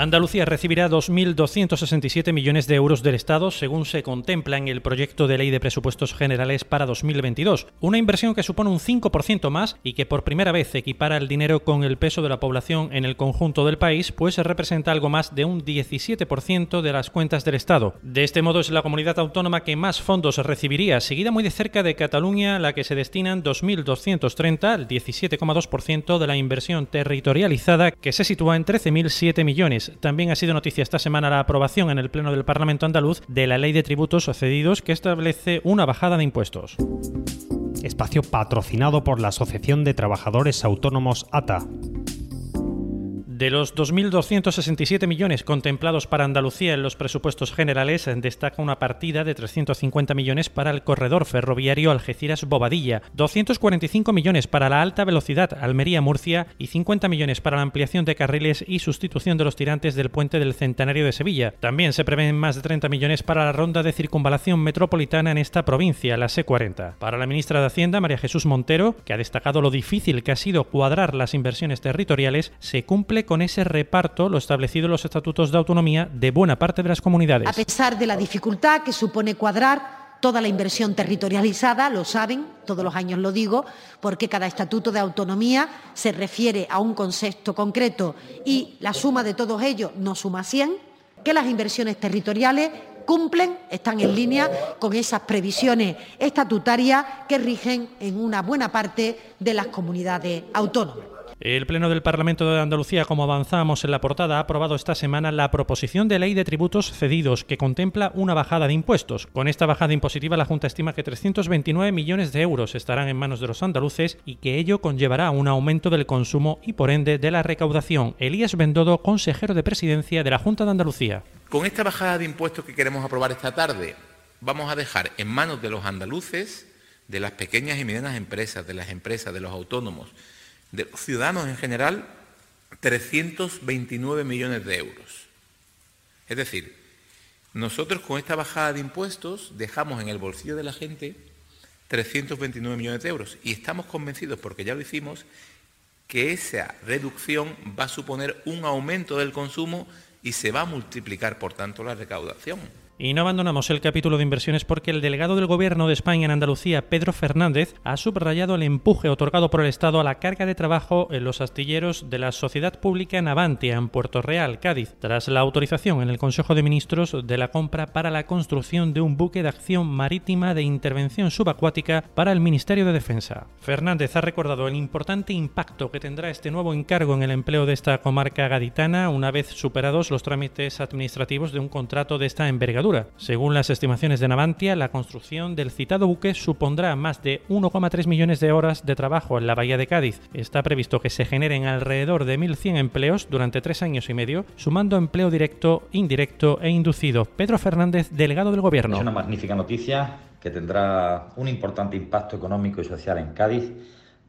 Andalucía recibirá 2.267 millones de euros del Estado según se contempla en el proyecto de ley de presupuestos generales para 2022, una inversión que supone un 5% más y que por primera vez equipara el dinero con el peso de la población en el conjunto del país, pues representa algo más de un 17% de las cuentas del Estado. De este modo es la comunidad autónoma que más fondos recibiría, seguida muy de cerca de Cataluña, la que se destinan 2.230, el 17,2% de la inversión territorializada, que se sitúa en 13.007 millones también ha sido noticia esta semana la aprobación en el Pleno del Parlamento andaluz de la Ley de Tributos Cedidos que establece una bajada de impuestos. Espacio patrocinado por la Asociación de Trabajadores Autónomos ATA. De los 2.267 millones contemplados para Andalucía en los presupuestos generales, destaca una partida de 350 millones para el corredor ferroviario Algeciras-Bobadilla, 245 millones para la alta velocidad Almería-Murcia y 50 millones para la ampliación de carriles y sustitución de los tirantes del puente del Centenario de Sevilla. También se prevén más de 30 millones para la ronda de circunvalación metropolitana en esta provincia, la C40. Para la ministra de Hacienda, María Jesús Montero, que ha destacado lo difícil que ha sido cuadrar las inversiones territoriales, se cumple con ese reparto lo establecido en los estatutos de autonomía de buena parte de las comunidades. A pesar de la dificultad que supone cuadrar toda la inversión territorializada, lo saben, todos los años lo digo, porque cada estatuto de autonomía se refiere a un concepto concreto y la suma de todos ellos no suma 100, que las inversiones territoriales cumplen, están en línea con esas previsiones estatutarias que rigen en una buena parte de las comunidades autónomas. El Pleno del Parlamento de Andalucía, como avanzamos en la portada, ha aprobado esta semana la proposición de ley de tributos cedidos que contempla una bajada de impuestos. Con esta bajada impositiva, la Junta estima que 329 millones de euros estarán en manos de los andaluces y que ello conllevará un aumento del consumo y, por ende, de la recaudación. Elías Bendodo, consejero de presidencia de la Junta de Andalucía. Con esta bajada de impuestos que queremos aprobar esta tarde, vamos a dejar en manos de los andaluces, de las pequeñas y medianas empresas, de las empresas, de los autónomos, de los ciudadanos en general 329 millones de euros. Es decir, nosotros con esta bajada de impuestos dejamos en el bolsillo de la gente 329 millones de euros y estamos convencidos, porque ya lo hicimos, que esa reducción va a suponer un aumento del consumo y se va a multiplicar, por tanto, la recaudación. Y no abandonamos el capítulo de inversiones porque el delegado del Gobierno de España en Andalucía, Pedro Fernández, ha subrayado el empuje otorgado por el Estado a la carga de trabajo en los astilleros de la Sociedad Pública Navantia en Puerto Real, Cádiz, tras la autorización en el Consejo de Ministros de la compra para la construcción de un buque de acción marítima de intervención subacuática para el Ministerio de Defensa. Fernández ha recordado el importante impacto que tendrá este nuevo encargo en el empleo de esta comarca gaditana una vez superados los trámites administrativos de un contrato de esta envergadura según las estimaciones de Navantia, la construcción del citado buque supondrá más de 1,3 millones de horas de trabajo en la bahía de Cádiz. Está previsto que se generen alrededor de 1.100 empleos durante tres años y medio, sumando empleo directo, indirecto e inducido. Pedro Fernández, delegado del Gobierno. Es una magnífica noticia que tendrá un importante impacto económico y social en Cádiz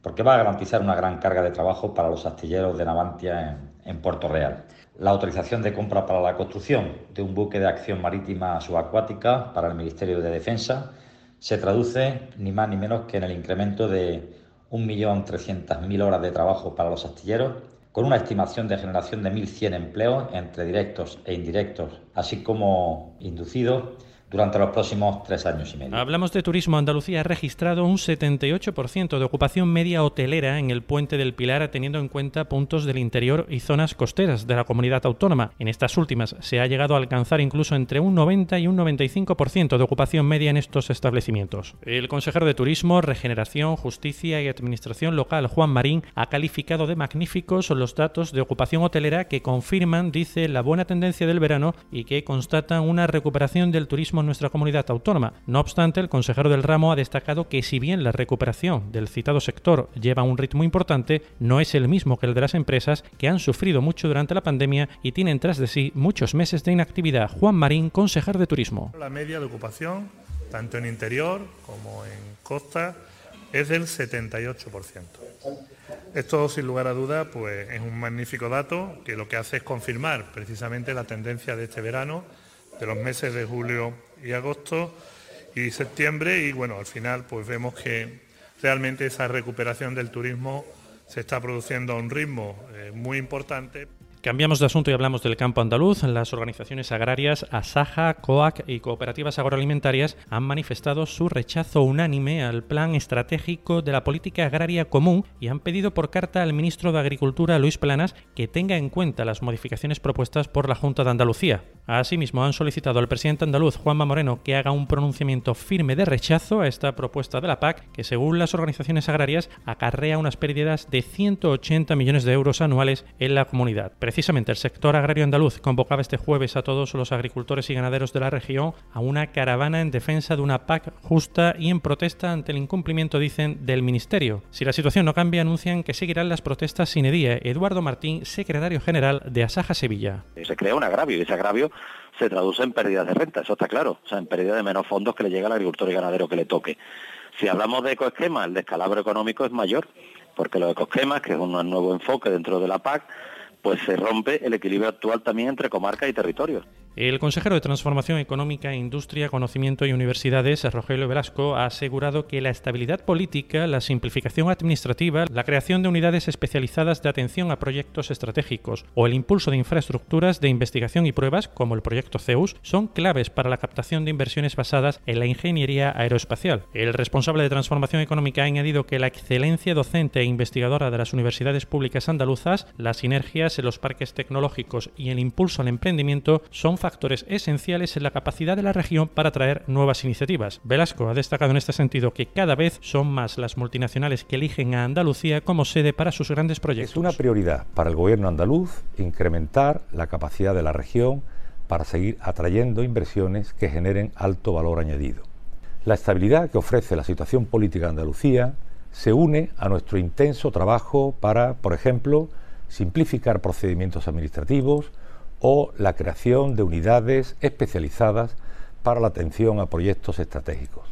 porque va a garantizar una gran carga de trabajo para los astilleros de Navantia en, Puerto Real la autorización de compra para la construcción de un buque de acción marítima subacuática para el Ministerio de Defensa se traduce ni más ni menos que en el incremento de 1.300.000 horas de trabajo para los astilleros, con una estimación de generación de 1.100 empleos entre directos e indirectos, así como inducidos durante los próximos tres años y medio. Hablamos de turismo. Andalucía ha registrado un 78% de ocupación media hotelera en el puente del Pilar, teniendo en cuenta puntos del interior y zonas costeras de la comunidad autónoma. En estas últimas se ha llegado a alcanzar incluso entre un 90 y un 95% de ocupación media en estos establecimientos. El consejero de Turismo, Regeneración, Justicia y Administración Local, Juan Marín, ha calificado de magníficos los datos de ocupación hotelera que confirman, dice, la buena tendencia del verano y que constatan una recuperación del turismo nuestra comunidad autónoma. No obstante, el consejero del ramo ha destacado que si bien la recuperación del citado sector lleva un ritmo importante, no es el mismo que el de las empresas que han sufrido mucho durante la pandemia y tienen tras de sí muchos meses de inactividad. Juan Marín, consejero de turismo. La media de ocupación, tanto en interior como en costa, es del 78%. Esto, sin lugar a duda, pues, es un magnífico dato que lo que hace es confirmar precisamente la tendencia de este verano, de los meses de julio y agosto y septiembre, y bueno, al final pues vemos que realmente esa recuperación del turismo se está produciendo a un ritmo eh, muy importante. Cambiamos de asunto y hablamos del campo andaluz. Las organizaciones agrarias Asaja, COAC y cooperativas agroalimentarias han manifestado su rechazo unánime al plan estratégico de la política agraria común y han pedido por carta al ministro de Agricultura, Luis Planas, que tenga en cuenta las modificaciones propuestas por la Junta de Andalucía. Asimismo, han solicitado al presidente andaluz, Juanma Moreno, que haga un pronunciamiento firme de rechazo a esta propuesta de la PAC, que según las organizaciones agrarias acarrea unas pérdidas de 180 millones de euros anuales en la comunidad. Precisamente el sector agrario andaluz convocaba este jueves a todos los agricultores y ganaderos de la región a una caravana en defensa de una PAC justa y en protesta ante el incumplimiento, dicen, del Ministerio. Si la situación no cambia, anuncian que seguirán las protestas sin edie. Eduardo Martín, secretario general de Asaja Sevilla. Se crea un agravio y ese agravio se traduce en pérdidas de renta, eso está claro, o sea, en pérdida de menos fondos que le llega al agricultor y ganadero que le toque. Si hablamos de ecoesquemas, el descalabro económico es mayor, porque los ecoesquemas, que es un nuevo enfoque dentro de la PAC, pues se rompe el equilibrio actual también entre comarcas y territorios. El consejero de Transformación Económica, Industria, Conocimiento y Universidades, Rogelio Velasco, ha asegurado que la estabilidad política, la simplificación administrativa, la creación de unidades especializadas de atención a proyectos estratégicos o el impulso de infraestructuras de investigación y pruebas, como el proyecto CEUS, son claves para la captación de inversiones basadas en la ingeniería aeroespacial. El responsable de Transformación Económica ha añadido que la excelencia docente e investigadora de las universidades públicas andaluzas, las sinergias en los parques tecnológicos y el impulso al emprendimiento son factores esenciales en la capacidad de la región para atraer nuevas iniciativas. Velasco ha destacado en este sentido que cada vez son más las multinacionales que eligen a Andalucía como sede para sus grandes proyectos. Es una prioridad para el gobierno andaluz incrementar la capacidad de la región para seguir atrayendo inversiones que generen alto valor añadido. La estabilidad que ofrece la situación política de Andalucía se une a nuestro intenso trabajo para, por ejemplo, simplificar procedimientos administrativos, o la creación de unidades especializadas para la atención a proyectos estratégicos.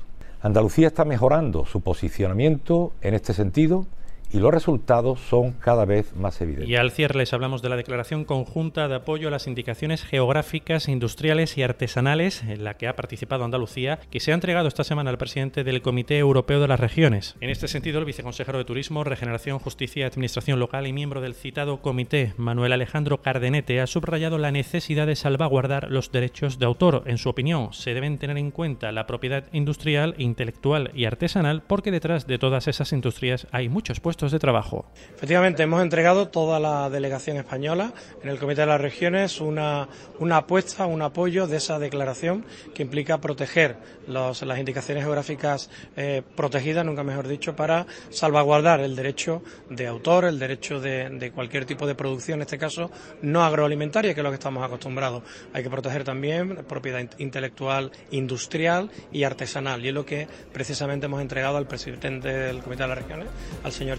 Andalucía está mejorando su posicionamiento en este sentido y los resultados son cada vez más evidentes. Y al cierre les hablamos de la declaración conjunta de apoyo a las indicaciones geográficas, industriales y artesanales en la que ha participado Andalucía, que se ha entregado esta semana al presidente del Comité Europeo de las Regiones. En este sentido, el viceconsejero de Turismo, Regeneración, Justicia y Administración Local y miembro del citado comité, Manuel Alejandro Cardenete, ha subrayado la necesidad de salvaguardar los derechos de autor. En su opinión, se deben tener en cuenta la propiedad industrial, intelectual y artesanal porque detrás de todas esas industrias hay muchos puestos de trabajo. Efectivamente, hemos entregado toda la delegación española en el Comité de las Regiones una, una apuesta, un apoyo de esa declaración que implica proteger las indicaciones geográficas eh, protegidas, nunca mejor dicho, para salvaguardar el derecho de autor, el derecho de, de cualquier tipo de producción, en este caso no agroalimentaria, que es lo que estamos acostumbrados. Hay que proteger también propiedad intelectual, industrial y artesanal. Y es lo que precisamente hemos entregado al presidente del Comité de las Regiones, al señor